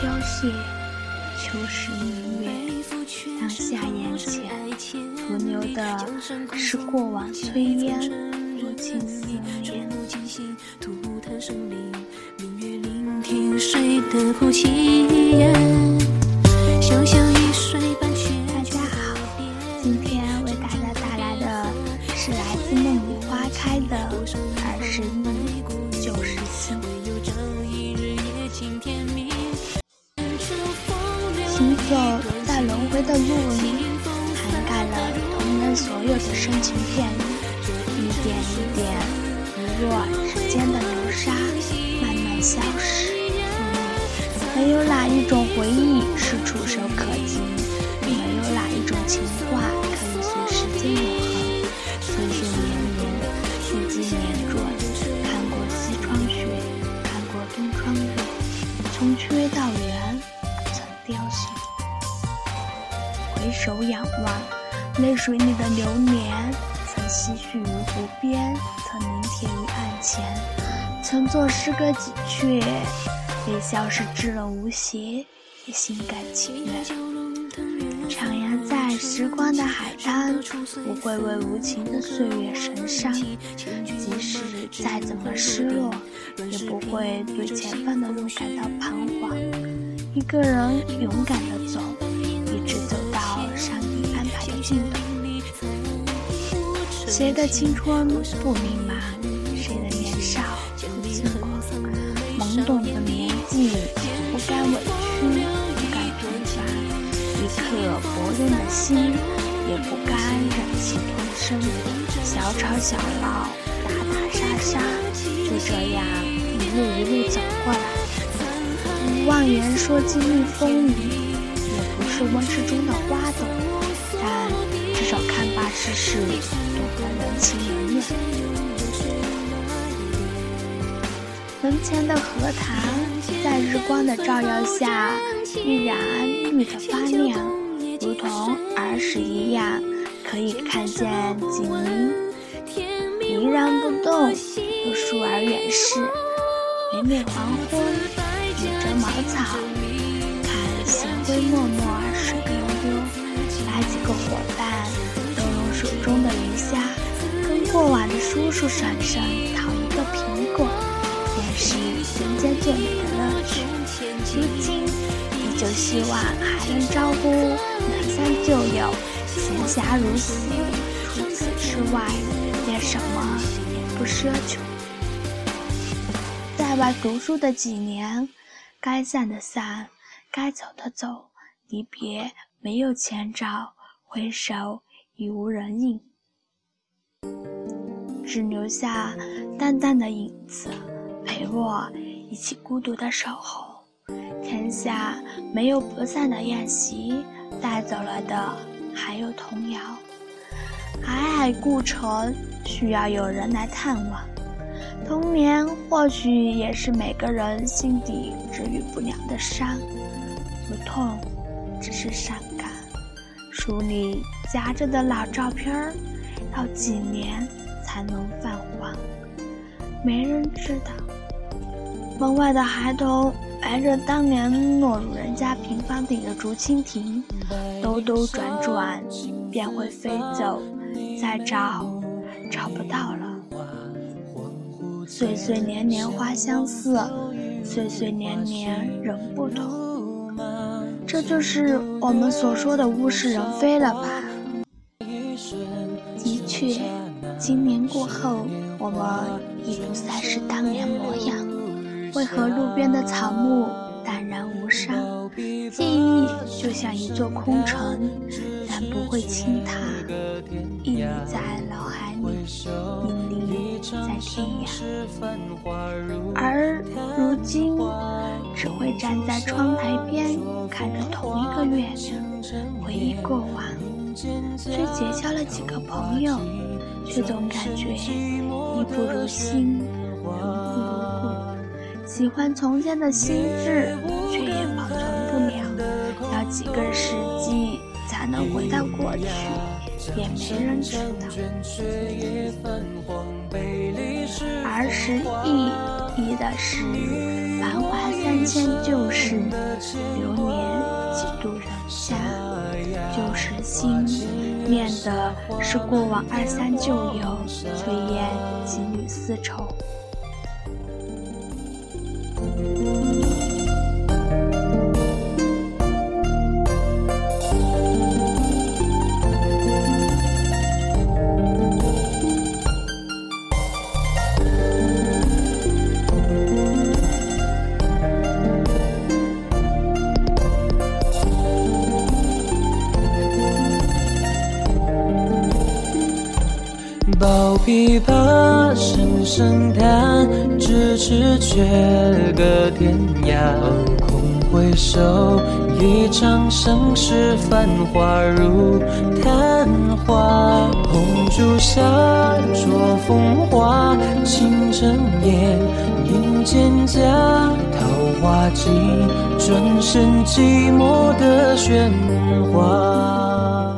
凋谢，秋时明月。当下眼前徒留的是过往炊烟，如今思念。大家好，今天为大家带来的是来自梦里花开的二十一的路里，涵盖了童年所有的深情片语，一点一点，如若时间的流沙，慢慢消失。没有哪一种回忆是触手可及，没有哪一种情话可以随时间永恒。岁岁年年，四季年转，看过西窗雪，看过东窗月，从缺到圆，曾凋谢。回首仰望，泪水里的流年，曾唏嘘于湖边，曾凝贴于岸前，曾作诗歌几阙。微笑是知了无邪，也心甘情愿。徜徉在时光的海滩，不会为无情的岁月神伤。即使再怎么失落，也不会对前方的路感到彷徨。一个人勇敢地走，安排的。谁的青春不迷茫？谁的年少不轻狂？懵懂的年。纪不甘委屈，不甘平凡，一颗薄润的心，也不甘忍气吞声。小吵小闹，打打杀杀，就这样一路一路走过来。不妄言说经历风雨，也不是温室中的花朵，少看罢世事，都会人情冷眼。门前的荷塘，在日光的照耀下，依然绿得发亮，如同儿时一样，可以看见景茗依然不动，有疏而远逝。每每黄昏，倚着茅草，看闲灰漠漠，水悠悠，拉几个伙伴，中的鱼虾，跟过往的叔叔婶婶讨一个苹果。是人间最美的乐趣。如今依旧希望还能招呼两三旧友，闲暇如洗。除此之外，便什么也不奢求。在外读书的几年，该散的散，该走的走，离别没有前兆，回首已无人影，只留下淡淡的影子。陪我一起孤独的守候，天下没有不散的宴席，带走了的还有童谣。皑皑故城需要有人来探望，童年或许也是每个人心底治愈不了的伤，不痛，只是伤。书里夹着的老照片儿，要几年才能泛黄？没人知道。门外的孩童挨着当年落入人家平房顶的竹蜻蜓，兜兜转转便会飞走，再找找不到了。岁岁年年花相似，岁岁年年人不同，这就是我们所说的物是人非了吧？的确，今年过后，我们已不再是当年模样。为何路边的草木淡然无伤？记忆就像一座空城，但不会倾塌，屹立在脑海里，屹立在天涯。而如今，只会站在窗台边，看着同一个月亮，回忆过往。虽结交了几个朋友，却总感觉衣不如新，人不如故。喜欢从前的心智，却也保存不了。要几个世纪才能回到过去？也没人知道。儿时意义的是，繁华三千旧事，流年几度人家。旧时心念的是过往二三旧友，炊烟几缕丝绸。琵琶，声声弹，咫尺却隔天涯。空回首，一场盛世，繁华如昙花。红烛下，灼风华，倾城烟，映蒹葭。桃花尽，转身寂寞的喧哗。